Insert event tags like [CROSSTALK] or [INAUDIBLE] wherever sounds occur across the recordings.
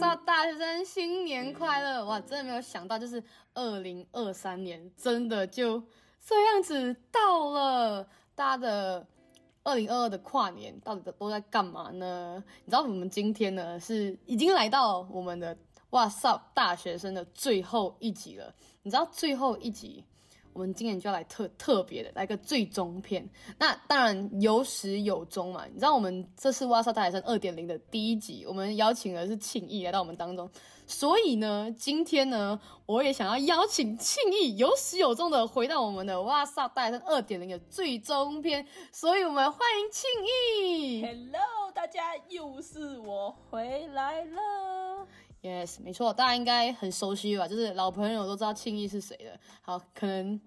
哇，大学生新年快乐！哇，真的没有想到，就是二零二三年真的就这样子到了。大家的二零二二的跨年到底都在干嘛呢？你知道我们今天呢是已经来到我们的哇塞大学生的最后一集了。你知道最后一集？我们今年就要来特特别的来个最终篇，那当然有始有终嘛。你知道我们这次哇塞大学生二点零的第一集，我们邀请的是庆义来到我们当中，所以呢，今天呢，我也想要邀请庆义有始有终的回到我们的哇塞大学生二点零的最终篇，所以我们欢迎庆义。Hello，大家又是我回来了。Yes，没错，大家应该很熟悉吧？就是老朋友都知道庆义是谁的。好，可能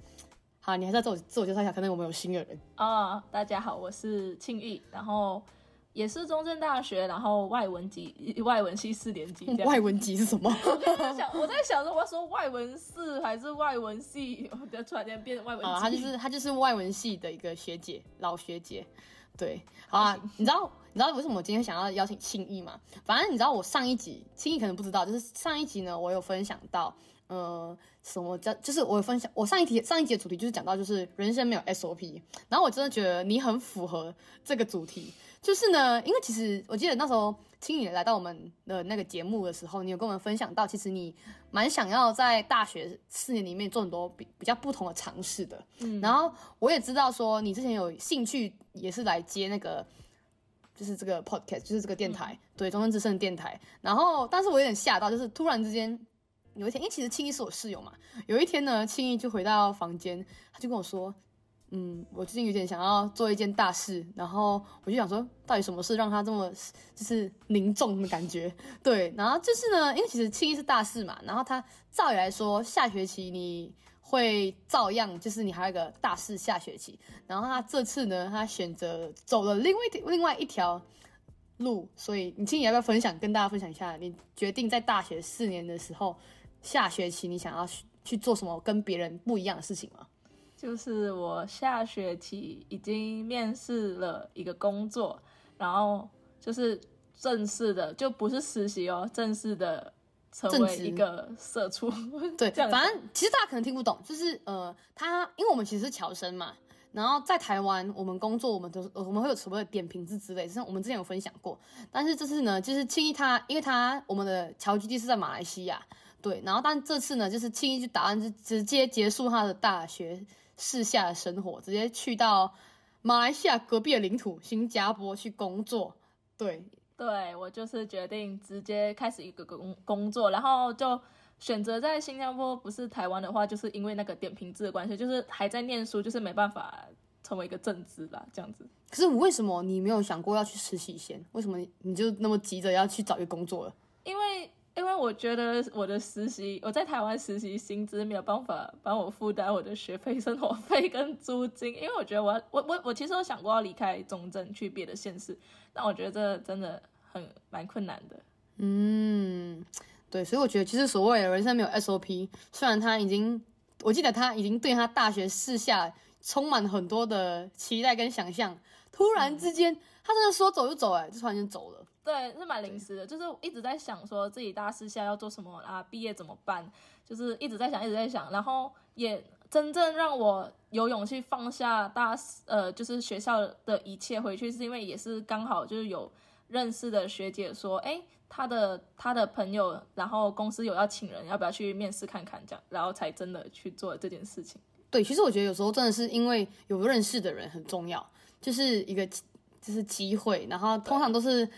好，你还是要自我自我介绍一下，可能我们有新的人啊。Oh, 大家好，我是庆义，然后也是中正大学，然后外文级外文系四年级。[LAUGHS] 外文级是什么？[LAUGHS] 我在想，我在想说，我要说外文四还是外文系？我就突然间变外文系。啊，他就是他就是外文系的一个学姐，老学姐。对，好啊，你知道你知道为什么我今天想要邀请庆义吗？反正你知道我上一集庆义可能不知道，就是上一集呢，我有分享到，呃，什么叫就是我有分享，我上一题上一集的主题就是讲到就是人生没有 SOP，然后我真的觉得你很符合这个主题，就是呢，因为其实我记得那时候庆义来到我们的那个节目的时候，你有跟我们分享到，其实你蛮想要在大学四年里面做很多比比较不同的尝试的，嗯，然后我也知道说你之前有兴趣。也是来接那个，就是这个 podcast，就是这个电台，嗯、对，中正之声电台。然后，但是我有点吓到，就是突然之间有一天，因为其实庆义是我室友嘛。有一天呢，庆义就回到房间，他就跟我说：“嗯，我最近有点想要做一件大事。”然后我就想说，到底什么事让他这么就是凝重的感觉？[LAUGHS] 对，然后就是呢，因为其实庆义是大事嘛，然后他照理来说，下学期你。会照样，就是你还有一个大四下学期，然后他这次呢，他选择走了另外另外一条路，所以你庆义要不要分享，跟大家分享一下，你决定在大学四年的时候，下学期你想要去做什么跟别人不一样的事情吗？就是我下学期已经面试了一个工作，然后就是正式的，就不是实习哦，正式的。成为一个社畜，[LAUGHS] 对，反正其实大家可能听不懂，就是呃，他因为我们其实是侨生嘛，然后在台湾我们工作，我们都我们会有所谓的点评制之类，像我们之前有分享过，但是这次呢，就是庆义他，因为他我们的侨基地是在马来西亚，对，然后但这次呢，就是庆义就打算就直接结束他的大学士下的生活，直接去到马来西亚隔壁的领土新加坡去工作，对。对，我就是决定直接开始一个工工作，然后就选择在新加坡，不是台湾的话，就是因为那个点评制的关系，就是还在念书，就是没办法成为一个正职啦，这样子。可是为什么你没有想过要去实习先？为什么你就那么急着要去找一个工作了？因为。因为我觉得我的实习，我在台湾实习薪资没有办法帮我负担我的学费、生活费跟租金。因为我觉得我我我我其实有想过要离开中正去别的县市，但我觉得这真的很蛮困难的。嗯，对，所以我觉得其实所谓的人生没有 SOP，虽然他已经，我记得他已经对他大学四下充满很多的期待跟想象，突然之间、嗯、他真的说走就走，哎，就突然间走了。对，是蛮临时的，就是一直在想说自己大四下要做什么啊，毕业怎么办，就是一直在想，一直在想，然后也真正让我有勇气放下大四，呃，就是学校的一切回去，是因为也是刚好就是有认识的学姐说，哎，她的她的朋友，然后公司有要请人，要不要去面试看看这样，然后才真的去做这件事情。对，其实我觉得有时候真的是因为有认识的人很重要，就是一个就是机会，然后通常都是。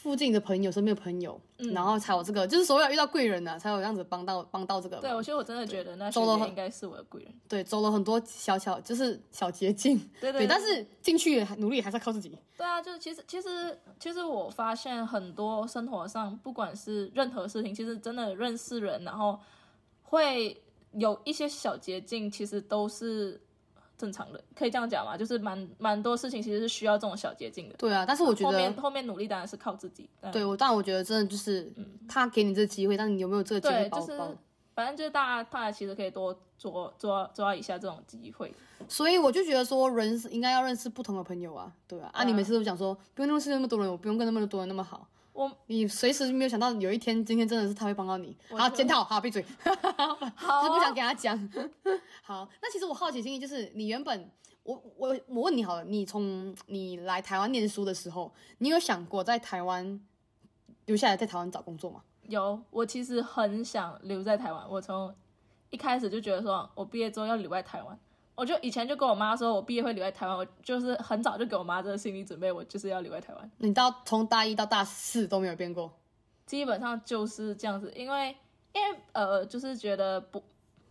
附近的朋友，身边的朋友，嗯、然后才有这个，就是所谓遇到贵人呐、啊，才有这样子帮到帮到这个。对，我其实我真的觉得那学姐应该是我的贵人。对，走了很多小小就是小捷径。对对，对，对。但是进去努力还是要靠自己。对啊，就是其实其实其实我发现很多生活上不管是任何事情，其实真的认识人，然后会有一些小捷径，其实都是。正常的，可以这样讲吗？就是蛮蛮多事情其实是需要这种小捷径的。对啊，但是我觉得后面后面努力当然是靠自己。对，我当然我觉得真的就是，嗯，他给你这个机会，但你有没有这个机会？对，就是反正就是大家大家其实可以多抓抓抓一下这种机会。所以我就觉得说，人应该要认识不同的朋友啊，对啊。啊，啊你每次都讲说不用认识那么多人，我不用跟那么多人那么好。我你随时没有想到有一天今天真的是他会帮到你。好，检讨，好闭嘴，[LAUGHS] 好，是不想给他讲。[LAUGHS] 好，那其实我好奇心意就是，你原本我我我问你好了，你从你来台湾念书的时候，你有想过在台湾留下来在台湾找工作吗？有，我其实很想留在台湾。我从一开始就觉得说，我毕业之后要留在台湾。我就以前就跟我妈说，我毕业会留在台湾。我就是很早就给我妈这个心理准备，我就是要留在台湾。你到从大一到大四都没有变过？基本上就是这样子，因为因为呃，就是觉得不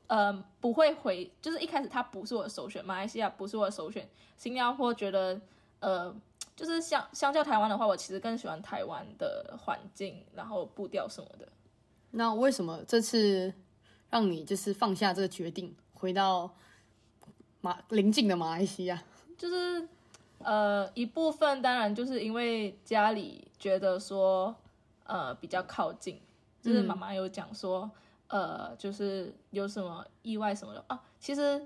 呃不会回，就是一开始它不是我的首选，马来西亚不是我的首选，新加坡觉得呃就是相相较台湾的话，我其实更喜欢台湾的环境，然后步调什么的。那为什么这次让你就是放下这个决定，回到？马邻近的马来西亚，就是呃一部分，当然就是因为家里觉得说呃比较靠近，就是妈妈有讲说、呃就是有什么意外什么的。啊，其实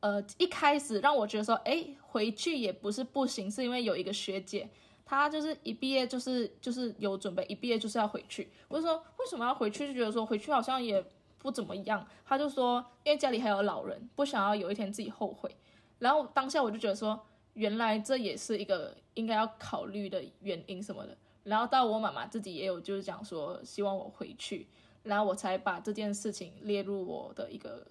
呃一开始让我觉得说哎回去也不是不行，是因为有一个学姐，她就是一毕业就是就是有准备，一毕业就是要回去，我就说为什么要回去，就觉得说回去好像也。不怎么样，他就说，因为家里还有老人，不想要有一天自己后悔。然后当下我就觉得说，原来这也是一个应该要考虑的原因什么的。然后到我妈妈自己也有就是讲说，希望我回去，然后我才把这件事情列入我的一个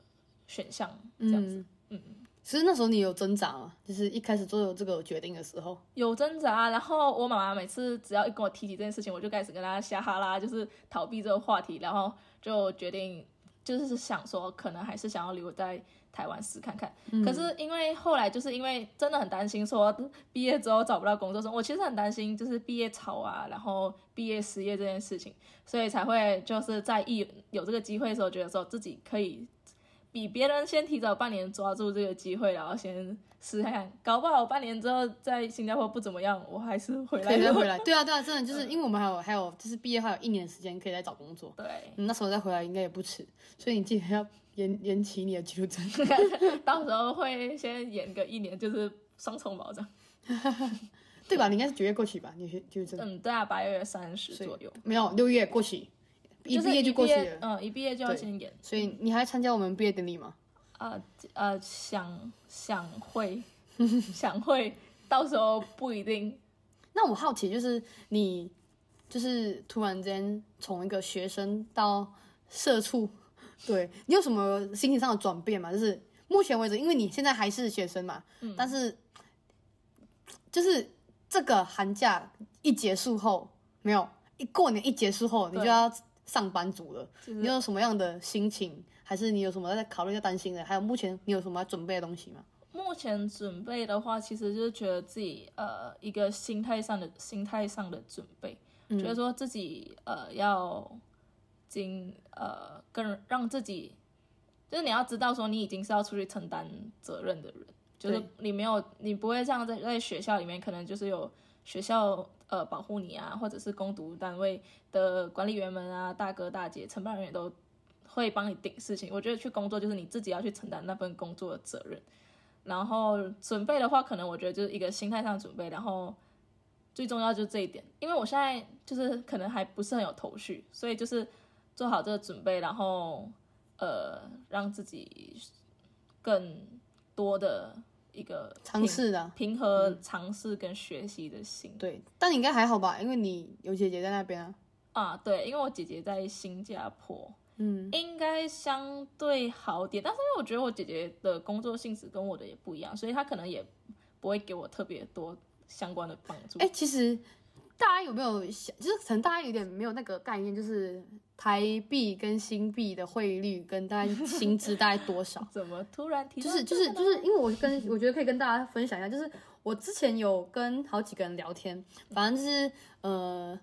选项，这样子。嗯，嗯，其实那时候你有挣扎吗？就是一开始做这个决定的时候有挣扎。然后我妈妈每次只要一跟我提起这件事情，我就开始跟她瞎哈拉，就是逃避这个话题，然后就决定。就是想说，可能还是想要留在台湾试看看。嗯、可是因为后来，就是因为真的很担心说毕业之后找不到工作，我其实很担心就是毕业潮啊，然后毕业失业这件事情，所以才会就是在一有这个机会的时候，觉得说自己可以比别人先提早半年抓住这个机会，然后先。试看看，搞不好半年之后在新加坡不怎么样，我还是回来。可以再回来。对啊，对啊，真的就是因为我们还有还有就是毕业还有一年时间可以再找工作。对，那时候再回来应该也不迟，所以你记得要延延期你的居留证。[LAUGHS] 到时候会先延个一年，就是双重保障，[LAUGHS] 对吧？你应该是九月过期吧？你居留证。嗯，对啊，八月三十左右。没有，六月过期，一毕业就过去了。嗯，一毕业就要先演。所以你还参加我们毕业典礼吗？呃呃，想想会，[LAUGHS] 想会，到时候不一定。那我好奇，就是你，就是突然间从一个学生到社畜，对你有什么心情上的转变吗？就是目前为止，因为你现在还是学生嘛，嗯，但是就是这个寒假一结束后，没有一过年一结束后，你就要上班族了，你有什么样的心情？还是你有什么在考虑、在担心的？还有目前你有什么要准备的东西吗？目前准备的话，其实就是觉得自己呃一个心态上的心态上的准备，嗯、觉得说自己呃要经呃更让自己，就是你要知道说你已经是要出去承担责任的人，就是你没有你不会像在在学校里面可能就是有学校呃保护你啊，或者是工读单位的管理员们啊、大哥大姐、承办人员都。会帮你顶事情，我觉得去工作就是你自己要去承担那份工作的责任。然后准备的话，可能我觉得就是一个心态上准备。然后最重要就是这一点，因为我现在就是可能还不是很有头绪，所以就是做好这个准备，然后呃让自己更多的一个尝试的平和尝试跟学习的心。对，但你应该还好吧？因为你有姐姐在那边啊。啊，对，因为我姐姐在新加坡。嗯，应该相对好点，但是因为我觉得我姐姐的工作性质跟我的也不一样，所以她可能也不会给我特别多相关的帮助。哎、欸，其实大家有没有想，就是可能大家有点没有那个概念，就是台币跟新币的汇率跟大家薪资大概多少？[LAUGHS] 怎么突然提？就是就是就是因为我跟我觉得可以跟大家分享一下，就是我之前有跟好几个人聊天，反正就是呃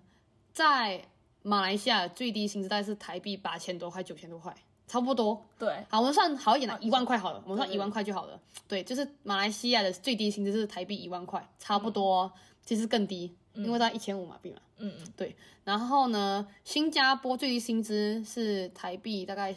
在。马来西亚最低薪资大概是台币八千多块、九千多块，差不多。对，好，我们算好一点的，一万块好了，我们算一万块就好了。对，就是马来西亚的最低薪资是台币一万块，差不多，嗯、其实更低，因为它一千五马币嘛。嗯嗯，对。然后呢，新加坡最低薪资是台币大概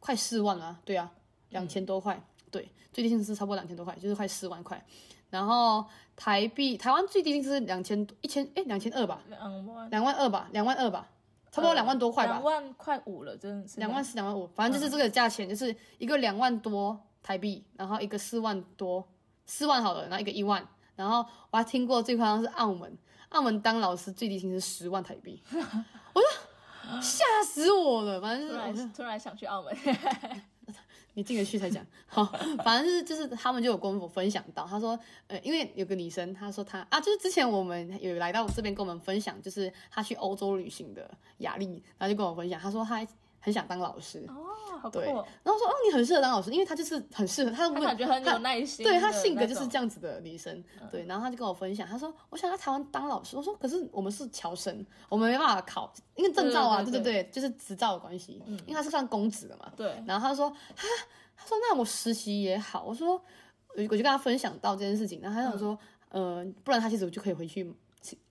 快四万啊，对啊，两千多块。对，最低薪资差不多两千多块，就是快四万块。然后台币台湾最低薪资是两千一千哎两千二吧，两万两万二吧，两万二吧，差不多两万多块吧，两万块五了，真的是两万四两万五，反正就是这个价钱，就是一个两万多台币，然后一个四万多四万好了，然后一个一万，然后我还听过最夸张是澳门，澳门当老师最低薪资是十万台币，[LAUGHS] 我说吓死我了，反正就是突然突然想去澳门。[LAUGHS] 你进得去才讲好，反正就是就是他们就有跟我分享到，他说，呃，因为有个女生，她说她啊，就是之前我们有来到这边跟我们分享，就是她去欧洲旅行的雅丽，然后就跟我分享，她说她很想当老师哦，好酷，对，然后说哦，你很适合当老师，因为他就是很适合，她感觉很有耐心，对他性格就是这样子的女生，对，然后他就跟我分享，他说我想在台湾当老师，我说可是我们是侨生，我们没办法考，因为证照啊，对对对，就是执照的关系，因为他是算公职的嘛，对，然后他说他他说那我实习也好，我说我就跟他分享到这件事情，然后他想说，嗯、呃，不然他其实我就可以回去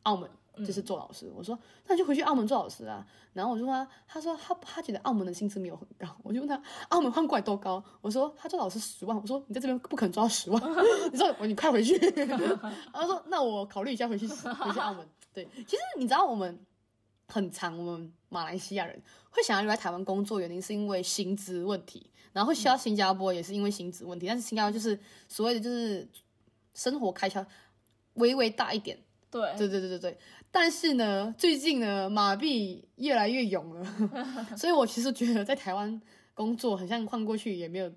澳门。就是做老师，我说那你就回去澳门做老师啊。然后我就问他，他说他他觉得澳门的薪资没有很高。我就问他澳门换过来多高？我说他做老师十万。我说你在这边不可能做到十万。[LAUGHS] 你说我你快回去。[LAUGHS] 他说那我考虑一下回去回去澳门。对，其实你知道我们很长，我们马来西亚人会想要留在台湾工作，原因是因为薪资问题，然后会需要新加坡也是因为薪资问题。但是新加坡就是所谓的就是生活开销微微大一点。对对对对对对。但是呢，最近呢，马币越来越勇了，[LAUGHS] 所以我其实觉得在台湾工作，很像换过去也没有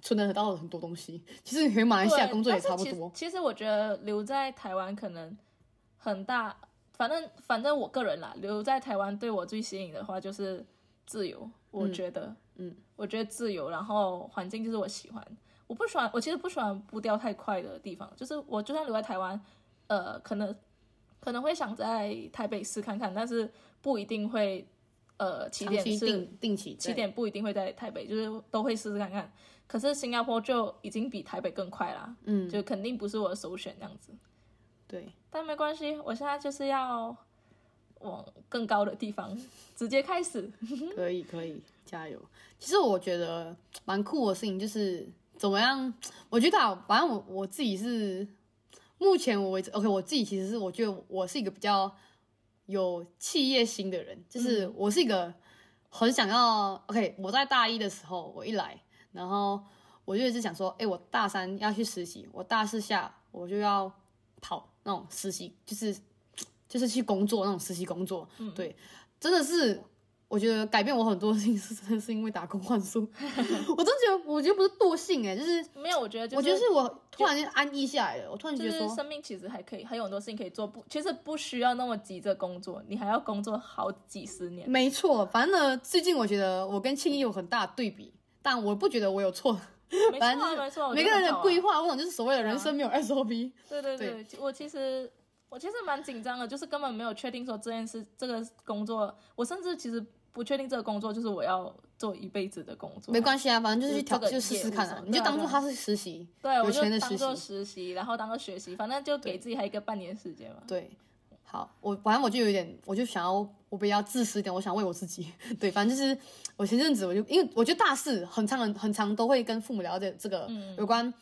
存得到很多东西。其实你回马来西亚工作也差不多。其实我觉得留在台湾可能很大，反正反正我个人啦，留在台湾对我最吸引的话就是自由。我觉得，嗯，嗯我觉得自由，然后环境就是我喜欢。我不喜欢，我其实不喜欢步调太快的地方。就是我就算留在台湾，呃，可能。可能会想在台北试看看，但是不一定会，呃，起点是定定期，起点不一定会在台北，就是都会试试看看。可是新加坡就已经比台北更快啦，嗯，就肯定不是我的首选这样子。对，但没关系，我现在就是要往更高的地方直接开始。可以 [LAUGHS] 可以，加油！其实我觉得蛮酷的事情就是怎么样？我觉得反正我我自己是。目前我为止，OK，我自己其实是我觉得我是一个比较有企业心的人，就是我是一个很想要，OK，我在大一的时候我一来，然后我就一直想说，哎，我大三要去实习，我大四下我就要跑那种实习，就是就是去工作那种实习工作，对，真的是。我觉得改变我很多事情是真的是因为打工换宿，[LAUGHS] 我真的觉得我觉得不是惰性哎，就是没有，我觉得、就是、我觉得是我突然间安逸下来了，我突然觉得说生命其实还可以，还有很多事情可以做，不，其实不需要那么急着工作，你还要工作好几十年。没错，反正呢，最近我觉得我跟庆义有很大的对比，但我不觉得我有错，[LAUGHS] 反正就是每个人的规划，我想就是所谓的人生没有 SOP。[LAUGHS] 对对对，我其实我其实蛮紧张的，就是根本没有确定说这件事这个工作，我甚至其实。不确定这个工作就是我要做一辈子的工作，没关系啊，反正就是去挑就试试看啊，你就当做他是实习，对，我就当做实习，然后当做学习，反正就给自己还一个半年时间嘛。对，好，我反正我就有点，我就想要我比较自私一点，我想为我自己，[LAUGHS] 对，反正就是我前阵子我就因为我觉得大四很长很很长都会跟父母聊这这个有关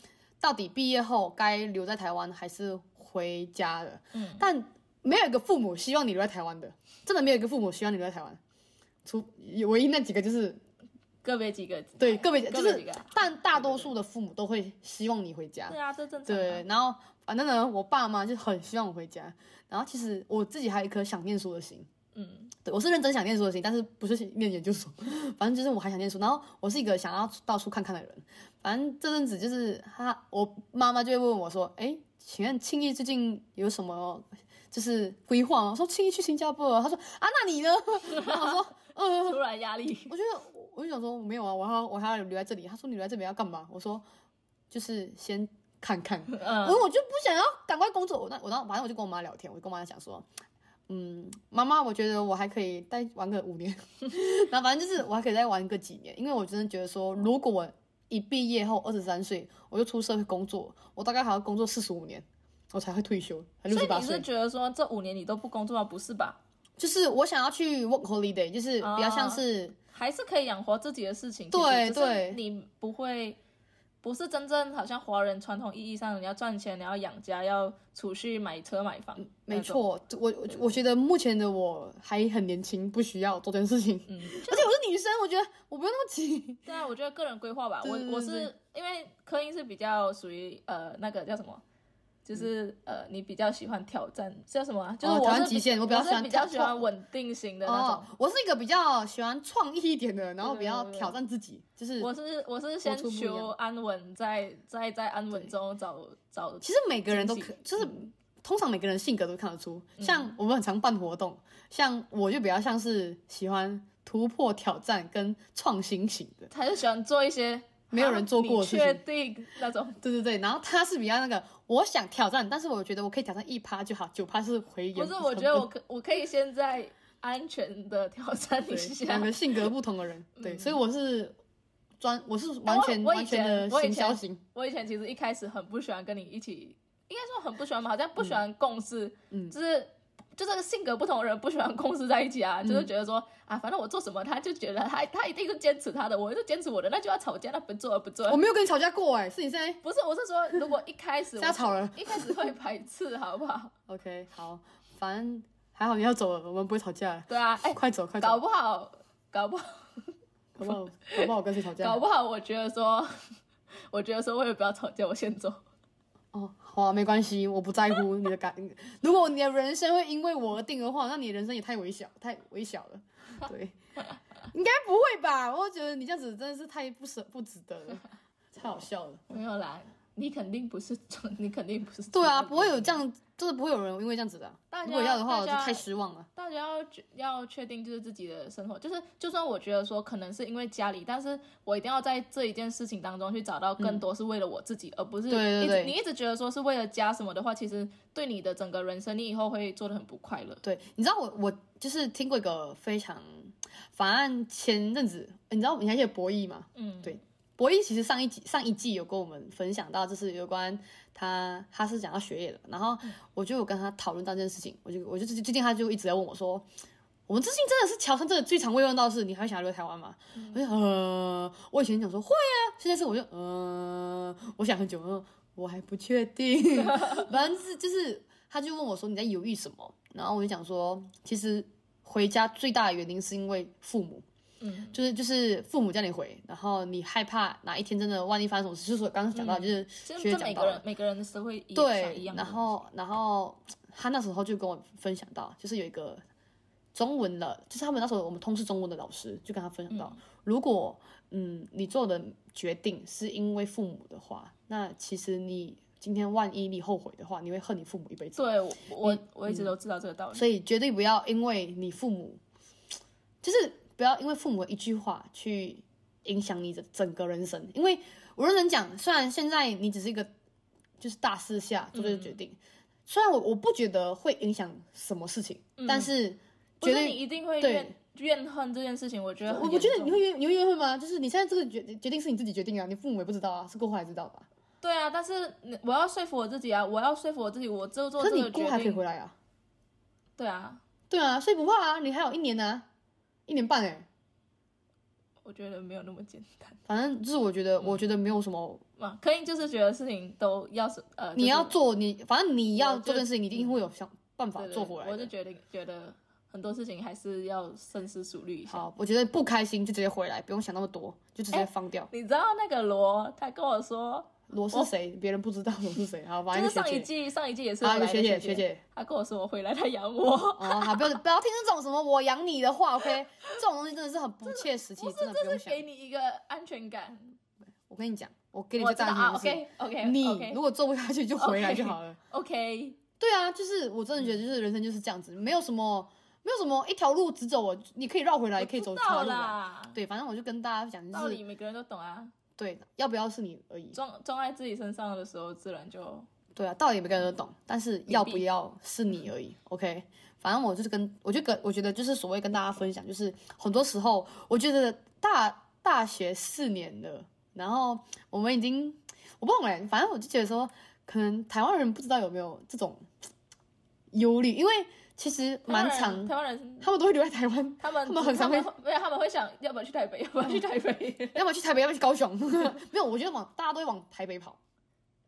到底毕业后该留在台湾还是回家的，嗯，但没有一个父母希望你留在台湾的，真的没有一个父母希望你留在台湾。除唯一那几个就是个别几个，对个别就是，但大多数的父母都会希望你回家。对啊，这正常。对，然后反正呢，我爸妈就很希望我回家。然后其实我自己还有一颗想念书的心。嗯，对，我是认真想念书的心，但是不是念研究所。[LAUGHS] 反正就是我还想念书。然后我是一个想要到处看看的人。反正这阵子就是他，我妈妈就会问我说：“哎，请问庆义最近有什么就是规划吗？”我说：“庆义去新加坡。”他说：“啊，那你呢？”然 [LAUGHS] 后我说。突然压力，我觉得我就想说没有啊，我还要我还要留在这里。他说你留在这边要干嘛？我说就是先看看，嗯，我就不想要赶快工作。我那我那反正我就跟我妈聊天，我就跟我妈讲说，嗯，妈妈，我觉得我还可以再玩个五年，[LAUGHS] 然后反正就是我还可以再玩个几年，因为我真的觉得说，如果我一毕业后二十三岁我就出社会工作，我大概还要工作四十五年，我才会退休。所以你是觉得说这五年你都不工作吗？不是吧？就是我想要去 work holiday，就是比较像是、哦、还是可以养活自己的事情。对对，你不会不是真正好像华人传统意义上，你要赚钱，你要养家，要储蓄买车买房。没错，我我我觉得目前的我还很年轻，不需要做这件事情。嗯，[LAUGHS] 而且我是女生，我觉得我不用那么急。[LAUGHS] 对啊，我觉得个人规划吧。我我是因为科英是比较属于呃那个叫什么？就是呃，你比较喜欢挑战叫什么、啊？就是我是、哦、极限，我比较喜欢比较喜欢稳定型的那种、哦。我是一个比较喜欢创意一点的，然后比较挑战自己。就是我是我是先求安稳，在在在安稳中找找。其实每个人都可，就是、嗯、通常每个人性格都看得出。像我们很常办活动，嗯、像我就比较像是喜欢突破挑战跟创新型的，还是喜欢做一些。没有人做过的事情，确定那种？对对对，然后他是比较那个，我想挑战，但是我觉得我可以挑战一趴就好，九趴是回原。不是，我觉得我可 [LAUGHS] 我可以先在安全的挑战一下。[LAUGHS] 两个性格不同的人，对，嗯、所以我是专，我是完全完全的行销型。我以前其实一开始很不喜欢跟你一起，应该说很不喜欢吧，好像不喜欢共事，嗯，就是。就这个性格不同的人不喜欢共事在一起啊，嗯、就是觉得说啊，反正我做什么，他就觉得他他一定是坚持他的，我就坚持我的，那就要吵架，那不做不做。我没有跟你吵架过哎，是你现在不是，我是说，如果一开始瞎 [LAUGHS] 吵了，[LAUGHS] 一开始会排斥，好不好？OK，好，反正还好你要走了，我们不会吵架。对啊，哎，快走快走，搞不好搞不好 [LAUGHS] 搞不好搞不好跟谁吵架？搞不好我觉得说，我觉得说，为了不要吵架，我先走。哦，好啊，没关系，我不在乎你的感。[LAUGHS] 如果你的人生会因为我而定的话，那你的人生也太微小，太微小了。对，应该不会吧？我觉得你这样子真的是太不舍不值得了，太好笑了。[LAUGHS] 没有啦。你肯定不是，[LAUGHS] 你肯定不是。对啊，不会有这样，就是不会有人因为这样子的。如果要的话，我就太失望了。大家要要确定，就是自己的生活，就是就算我觉得说可能是因为家里，但是我一定要在这一件事情当中去找到更多是为了我自己，而不是一直你一直觉得说是为了家什么的话，其实对你的整个人生，你以后会做的很不快乐。对，你知道我我就是听过一个非常，反正前阵子你知道你还记得博弈吗？嗯，对。博弈其实上一集上一季有跟我们分享到，就是有关他他是讲到学业的，然后我就有跟他讨论到这件事情，我就我就最近他就一直在问我说，我们最近真的是乔生，这个最常会问到的是，你还想要留在台湾吗？嗯、我就呃，我以前讲说会啊，现在是我就嗯、呃，我想很久，嗯，我还不确定，[LAUGHS] 反正是就是他就问我说你在犹豫什么，然后我就讲说，其实回家最大的原因是因为父母。嗯，就是就是父母叫你回，然后你害怕哪一天真的万一发生什么事，就是我刚刚讲到，就是学长每个人每个人的社会对一样，然后然后他那时候就跟我分享到，就是有一个中文的，就是他们那时候我们通识中文的老师就跟他分享到，嗯、如果嗯你做的决定是因为父母的话，那其实你今天万一你后悔的话，你会恨你父母一辈子。对，我你我一直都知道这个道理，所以绝对不要因为你父母就是。不要因为父母的一句话去影响你的整个人生，因为我认真讲，虽然现在你只是一个就是大四下做这个决定，嗯、虽然我我不觉得会影响什么事情，嗯、但是觉得你一定会怨怨恨这件事情。我觉得我我觉得你会怨你会怨恨吗？就是你现在这个决决定是你自己决定啊，你父母也不知道啊，是过后才知道吧？对啊，但是我要说服我自己啊，我要说服我自己，我就做这个决定。可是你过后还可以回来啊？对啊，对啊，所以不怕啊，你还有一年呢、啊。一年半哎，我觉得没有那么简单。反正就是我觉得，我觉得没有什么嘛，可以就是觉得事情都要是呃，你要做你，反正你要做这件事情，你一定会有想办法做回来。我就觉得觉得很多事情还是要深思熟虑一下。好，我觉得不开心就直接回来，不用想那么多，就直接放掉。你知道那个罗，他跟我说。罗是谁？别人不知道罗是谁。好，反正就是上一季，上一季也是。啊，一个学姐，学姐，她跟我说我回来，她养我。哦，好，不要不要听这种什么我养你的话，OK？这种东西真的是很不切实际，真的不用想。给你一个安全感。我跟你讲，我给你个大前提，OK OK。你如果做不下去，就回来就好了。OK。对啊，就是我真的觉得，就是人生就是这样子，没有什么，没有什么一条路直走，我你可以绕回来，也可以走岔路。对，反正我就跟大家讲，就是道理每个人都懂啊。对，要不要是你而已。装装在自己身上的时候，自然就对啊。道理每个人都懂，但是要不要是你而已。OK，反正我就是跟，我就跟，我觉得就是所谓跟大家分享，就是很多时候，我觉得大大学四年了，然后我们已经，我不懂哎，反正我就觉得说，可能台湾人不知道有没有这种 [TSK] 忧虑，因为其实蛮长，台湾人他们都会留在台湾，他们他们很常会，没有他们会想要不要去台北，要不要去台北，[LAUGHS] 要不要去台北，要不要去高雄？[LAUGHS] 没有，我觉得往大家都会往台北跑。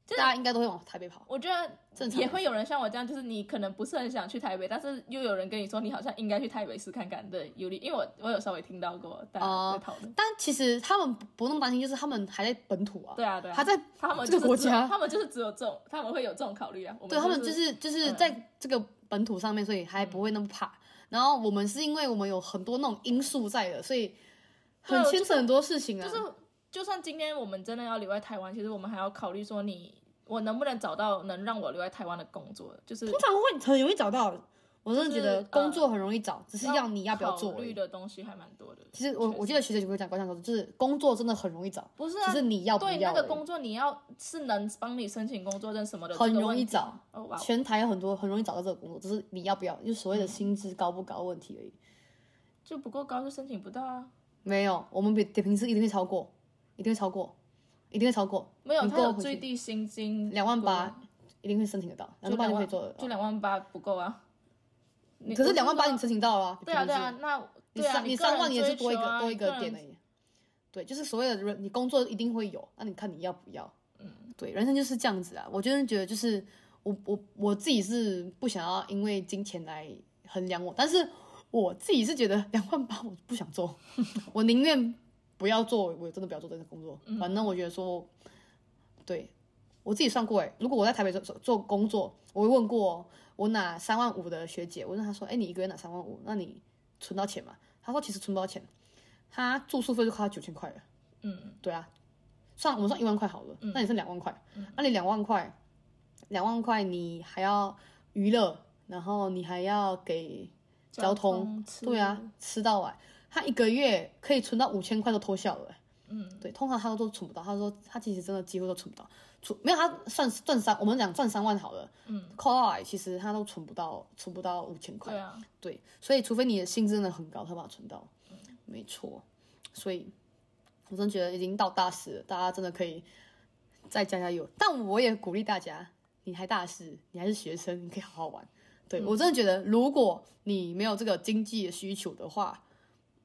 大家应该都会往台北跑。我觉得也会有人像我这样，就是你可能不是很想去台北，但是又有人跟你说你好像应该去台北市看看。对，有理，因为我我有稍微听到过大家在讨论。但其实他们不那么担心，就是他们还在本土啊。对啊，对啊。还在他们这个国家，他们就是只有这种，他们会有这种考虑啊。对他们就是就是在这个本土上面，所以还不会那么怕。然后我们是因为我们有很多那种因素在的，所以很牵扯很多事情啊。就是就算今天我们真的要留在台湾，其实我们还要考虑说你。我能不能找到能让我留在台湾的工作？就是通常会很容易找到。我真的觉得工作很容易找，只是要你要不要做。考虑的东西还蛮多的。其实我我记得学姐就会讲高翔说，就是工作真的很容易找，不是？只是你要不要。对那个工作，你要是能帮你申请工作证什么的，很容易找。全台有很多很容易找到这个工作，只是你要不要，就所谓的薪资高不高问题而已。就不够高就申请不到啊？没有，我们比平时一定会超过，一定会超过。一定会超过，没有，他有最低薪金两万八，一定会申请得到，两万八就可以做的，就两万八不够啊。可是两万八你申请到了，对啊对啊，那你三你三万你也是多一个多一个点而已。对，就是所谓的人，你工作一定会有，那你看你要不要？嗯，对，人生就是这样子啊。我真的觉得就是我我我自己是不想要因为金钱来衡量我，但是我自己是觉得两万八我不想做，我宁愿。不要做，我真的不要做这个工作。反正我觉得说，对我自己算过诶，如果我在台北做做工作，我会问过我拿三万五的学姐，我问她说，哎，你一个月拿三万五，那你存到钱吗？她说其实存不到钱，她住宿费就花九千块了。嗯，对啊，算我们算一万块好了，那你剩两万块，那你两万块，两万块你还要娱乐，然后你还要给交通，对啊，吃到晚。他一个月可以存到五千块都偷笑了，嗯，对，通常他都存不到。他说他其实真的几乎都存不到，存没有他算赚三，我们讲赚三万好了，嗯，扣下来其实他都存不到，存不到五千块，对啊，对，所以除非你的薪资真的很高，他把它存到，嗯，没错，所以我真的觉得已经到大四了，大家真的可以再加加油。但我也鼓励大家，你还大四，你还是学生，你可以好好玩。对，嗯，我真的觉得，如果你没有这个经济的需求的话。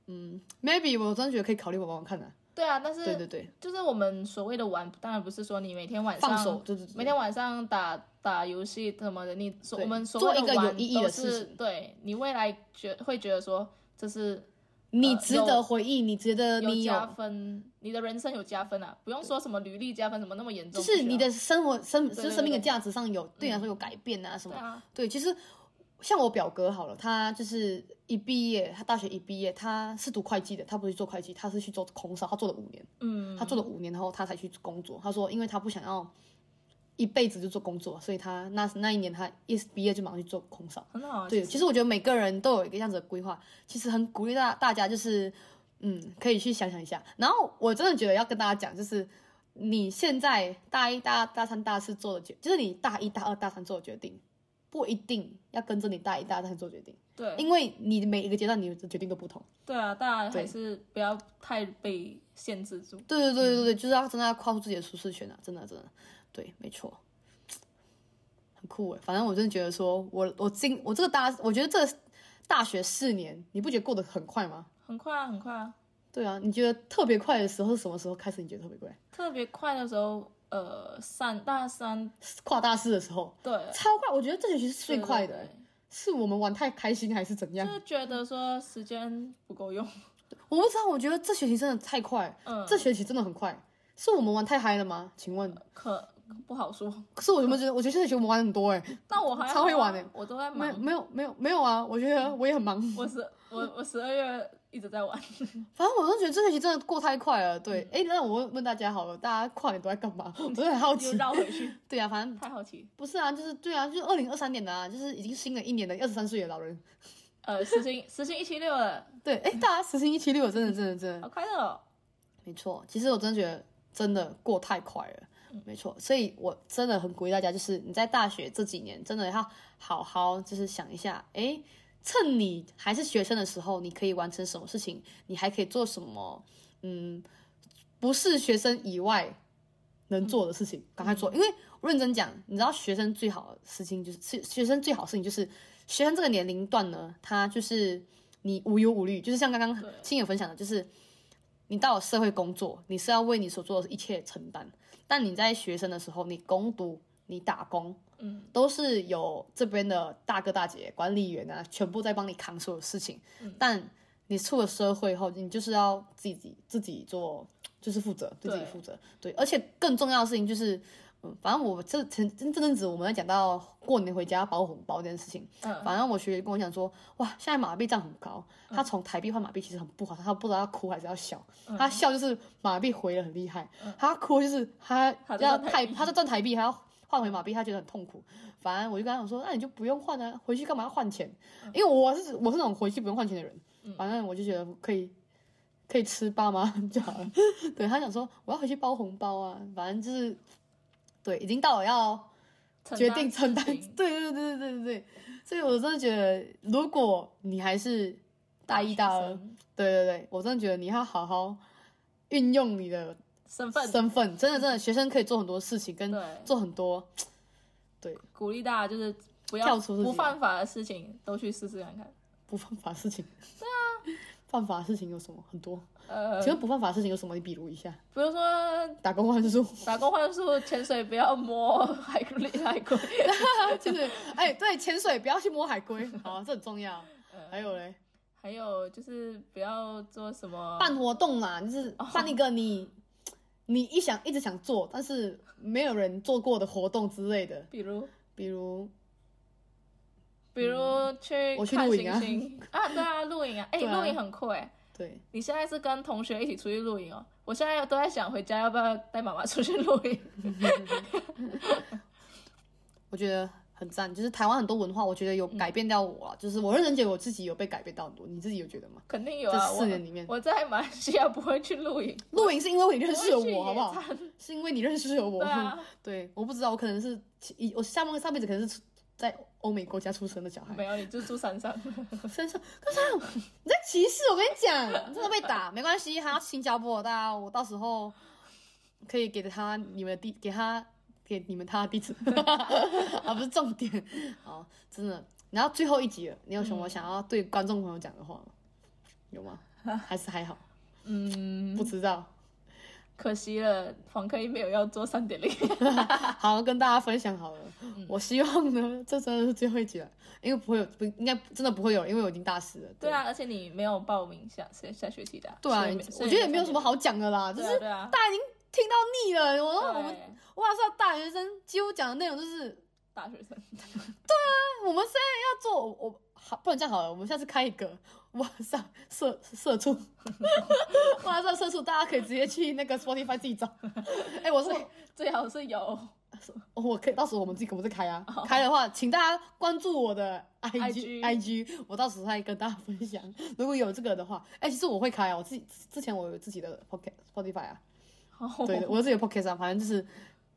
嗯，maybe 我真的觉得可以考虑玩玩看的。对啊，但是对对对，就是我们所谓的玩，当然不是说你每天晚上放手，对对对，每天晚上打打游戏什么的。你我们所做一个有意义的事情，对你未来觉会觉得说这是你值得回忆，你觉得你有加分，你的人生有加分啊，不用说什么履历加分，什么那么严重，就是你的生活生是生命的价值上有对你来说有改变啊什么？对，其实。像我表哥好了，他就是一毕业，他大学一毕业，他是读会计的，他不是做会计，他是去做空少，他做了五年，嗯，他做了五年，然后他才去工作。他说，因为他不想要一辈子就做工作，所以他那那一年他一毕业就马上去做空少，很好。对，其实我觉得每个人都有一个这样子的规划，其实很鼓励大大家，就是嗯，可以去想想一下。然后我真的觉得要跟大家讲，就是你现在大一、大二、大三、大四做的决，就是你大一、大二、大三做的决定。不一定要跟着你大一、大三做决定，对，因为你每一个阶段你的决定都不同。对啊，大家还是不要太被限制住。对对对对对，嗯、就是要真的要跨出自己的舒适圈啊！真的真的，对，没错，很酷诶。反正我真的觉得说，我我今我这个大，我觉得这个大学四年，你不觉得过得很快吗？很快啊，很快啊。对啊，你觉得特别快的时候是什么时候开始？你觉得特别快？特别快的时候。呃，三大三跨大四的时候，对，超快。我觉得这学期是最快的，对对对，是我们玩太开心还是怎样？就是觉得说时间不够用。我不知道，我觉得这学期真的太快，嗯，这学期真的很快，是我们玩太嗨了吗？请问？可不好说。可是我怎么觉得？我觉得这学期我们玩很多哎，但我还超会玩哎，我都在忙。没没有没有没有啊！我觉得我也很忙。我是我我十二月。一直在玩，[LAUGHS] 反正我都觉得这学期真的过太快了。对，哎、嗯，那我问问大家好了，大家跨年都在干嘛？[LAUGHS] 我都很好奇。绕回去。[LAUGHS] 对啊，反正太好奇。不是啊，就是对啊，就是二零二三年的啊，就是已经新的一年的二十三岁的老人。呃，时薪时薪一七六了。对，哎，大家时薪一七六，真的真的真的。好快乐哦。没错，其实我真的觉得真的过太快了。嗯、没错，所以我真的很鼓励大家，就是你在大学这几年，真的要好好就是想一下，哎。趁你还是学生的时候，你可以完成什么事情？你还可以做什么？嗯，不是学生以外能做的事情赶快做，因为我认真讲，你知道学生最好的事情就是，学生最好的事情就是，学生这个年龄段呢，他就是你无忧无虑，就是像刚刚亲友分享的，就是你到了社会工作，你是要为你所做的一切承担，但你在学生的时候，你攻读，你打工，嗯，都是有这边的大哥大姐、管理员啊，全部在帮你扛所有事情，但你出了社会后，你就是要自己自己做。[TSK] 就是负责对自己负责，对，而且更重要的事情就是，嗯，反正我这前这阵子我们在讲到过年回家包红包这件事情，嗯，反正我学姐跟我讲说，哇，现在马币涨很高，他从台币换马币其实很不好，他不知道要哭还是要笑，他笑就是马币回的很厉害，他哭就是他要台，他在赚台币还要换回马币，他觉得很痛苦。反正我就跟他讲说，那你就不用换啊，回去干嘛要换钱？因为我是我是那种回去不用换钱的人，反正我就觉得可以。可以吃爸妈 [LAUGHS] 就好了。对，他想说我要回去包红包啊，反正就是，对，已经到了要决定承担。对对对对对对对，所以我真的觉得，如果你还是大一大二，对对对，我真的觉得你要好好运用你的身份身份，真的真的，学生可以做很多事情，跟做很多，[TSK] 对，对鼓励大家就是不要跳出不犯法的事情都去试试看看，不犯法的事情，对啊。[LAUGHS] 犯法的事情有什么？很多。呃，请问不犯法的事情有什么？你比如一下。比如说打工换宿。打工换宿，潜水不要摸 [LAUGHS] 海龟，海龟。[LAUGHS] 就是，哎，对，潜水不要去摸海龟，好，这很重要。还有嘞？还有就是不要做什么办活动啦，就是办一个你你一想一直想做，但是没有人做过的活动之类的。比如，比如。比如去看星星啊，对啊，露营啊，[LAUGHS] 哎，露营很酷哎。对，你现在是跟同学一起出去露营哦。我现在都在想回家要不要带妈妈出去露营。[LAUGHS] 我觉得很赞，就是台湾很多文化，我觉得有改变掉我啊。就是我认真觉得我自己有被改变到很多，你自己有觉得吗？肯定有啊。这四年里面，我在马来西亚不会去露营。露营是因为你认识了我，好不好？是因为你认识了我。[LAUGHS] 对，我不知道，我可能是一我下上辈子可能是。在欧美国家出生的小孩，没有，你就住山上。[LAUGHS] 山上，山上，你在歧视？我跟你讲，你真的被打没关系，他要新加坡，大家我到时候可以给他你们的地，给他给你们他的地址，[LAUGHS] 啊，不是重点。好，真的。然后最后一集了，你有什么想要对观众朋友讲的话吗？有吗？还是还好？嗯，不知道。可惜了，黄科一没有要做三点零。[LAUGHS] 好，跟大家分享好了。嗯、我希望呢，这真的是最后一集了，因为不会有，不应该真的不会有，因为我已经大四了。对，对啊，而且你没有报名下下下学期的。对啊，我觉得也没有什么好讲的啦，就是大家已经听到腻了。我说我们，哇塞，大学生几乎讲的内容就是大学生。[LAUGHS] 对啊，我们现在要做我。好，不能这样好了，我们下次开一个哇塞社社畜，哇塞 [LAUGHS] 社畜，大家可以直接去那个 Spotify 自己找。哎、欸，我说最好是有，[LAUGHS] 我可以到时候我们自己可不可以开啊？好开的话，请大家关注我的 IG IG，我到时候再跟大家分享。如果有这个的话，哎、欸，其实我会开啊，我自己之前我有自己的 pocket Spotify 啊，好对的，我有自己的 Podcast 啊，反正就是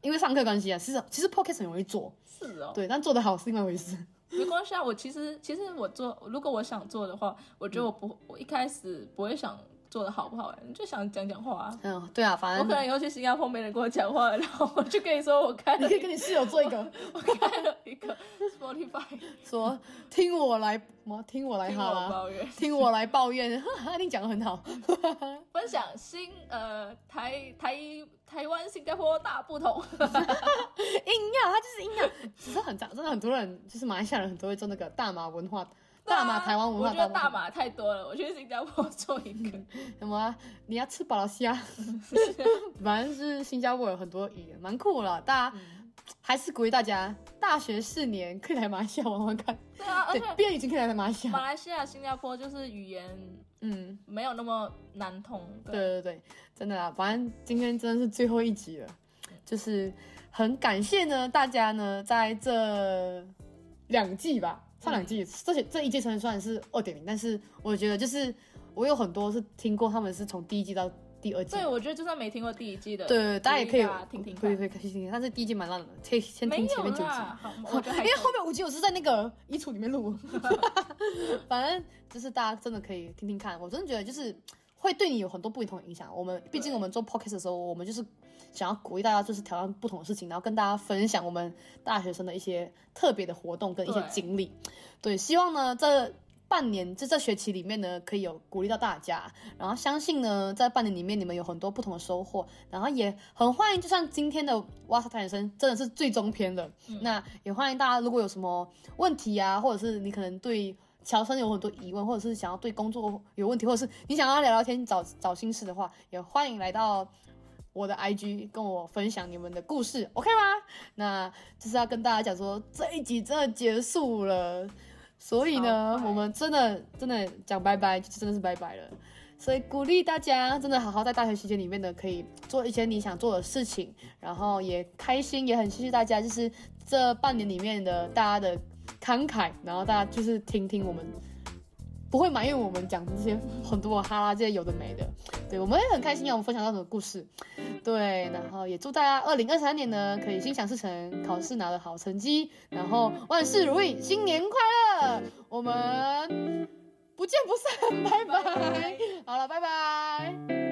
因为上课关系啊，其实其实 Podcast 很容易做，是哦，对，但做得好是另外一回事。没关系啊，我其实其实我做，如果我想做的话，我觉得我不，嗯、我一开始不会想做的好不好，你就想讲讲话啊。嗯，对啊，反正我可能以后去新加坡没人跟我讲话，然后我就跟你说我开，[LAUGHS] 你可以跟你室友做一个，[LAUGHS] 我开了一个 Spotify，说听我来，我听我来哈啦，听我抱怨，听我来抱怨，你讲的很好，[LAUGHS] 分享新呃台台。台湾、新加坡大不同，硬要他就是硬要，其实很脏，真的很多人就是马来西亚人很多会做那个大马文化，大马台湾文化。我觉得大马太多了，我去新加坡做一个。[LAUGHS] 什么？你要吃饱了虾？[LAUGHS] 反正是新加坡有很多语言，蛮酷了。大家还是鼓励大家，大学四年可以来马来西亚玩玩看。对啊，而且毕业已经可以来马来西亚。马来西亚、新加坡就是语言。嗯，没有那么难通。对对对，真的啦，反正今天真的是最后一集了，就是很感谢呢，大家呢在这两季吧，上两季，这些这一季虽然算是二点零，但是我觉得就是我有很多是听过，他们是从第一季到。第二季，对，我觉得就算没听过第一季的，对，大家也可以听听，可以可以听听听。但是第一季蛮烂的，可以先听前面九集，[LAUGHS] 因为后面五集我是在那个衣橱里面录。[LAUGHS] [LAUGHS] 反正就是大家真的可以听听看，我真的觉得就是会对你有很多不同的影响。我们毕竟我们做 podcast 的时候，我们就是想要鼓励大家就是挑战不同的事情，然后跟大家分享我们大学生的一些特别的活动跟一些经历。对，对，希望呢这。半年，就这学期里面呢，可以有鼓励到大家，然后相信呢，在半年里面你们有很多不同的收获，然后也很欢迎，就像今天的哇塞大学生真的是最终篇了，嗯、那也欢迎大家，如果有什么问题啊，或者是你可能对乔生有很多疑问，或者是想要对工作有问题，或者是你想要聊聊天找找心事的话，也欢迎来到我的 IG 跟我分享你们的故事，OK 吗？那就是要跟大家讲说，这一集真的结束了。所以呢，我们真的真的讲拜拜，就真的是拜拜了。所以鼓励大家，真的好好在大学期间里面呢，可以做一些你想做的事情，然后也开心，也很谢谢大家，就是这半年里面的大家的慷慨，然后大家就是听听我们。不会埋怨我们讲这些很多哈拉这些有的没的，对，我们也很开心啊我们分享到什么故事，对，然后也祝大家二零二三年呢可以心想事成，考试拿了好成绩，然后万事如意，新年快乐，我们不见不散，拜拜，好了，拜拜。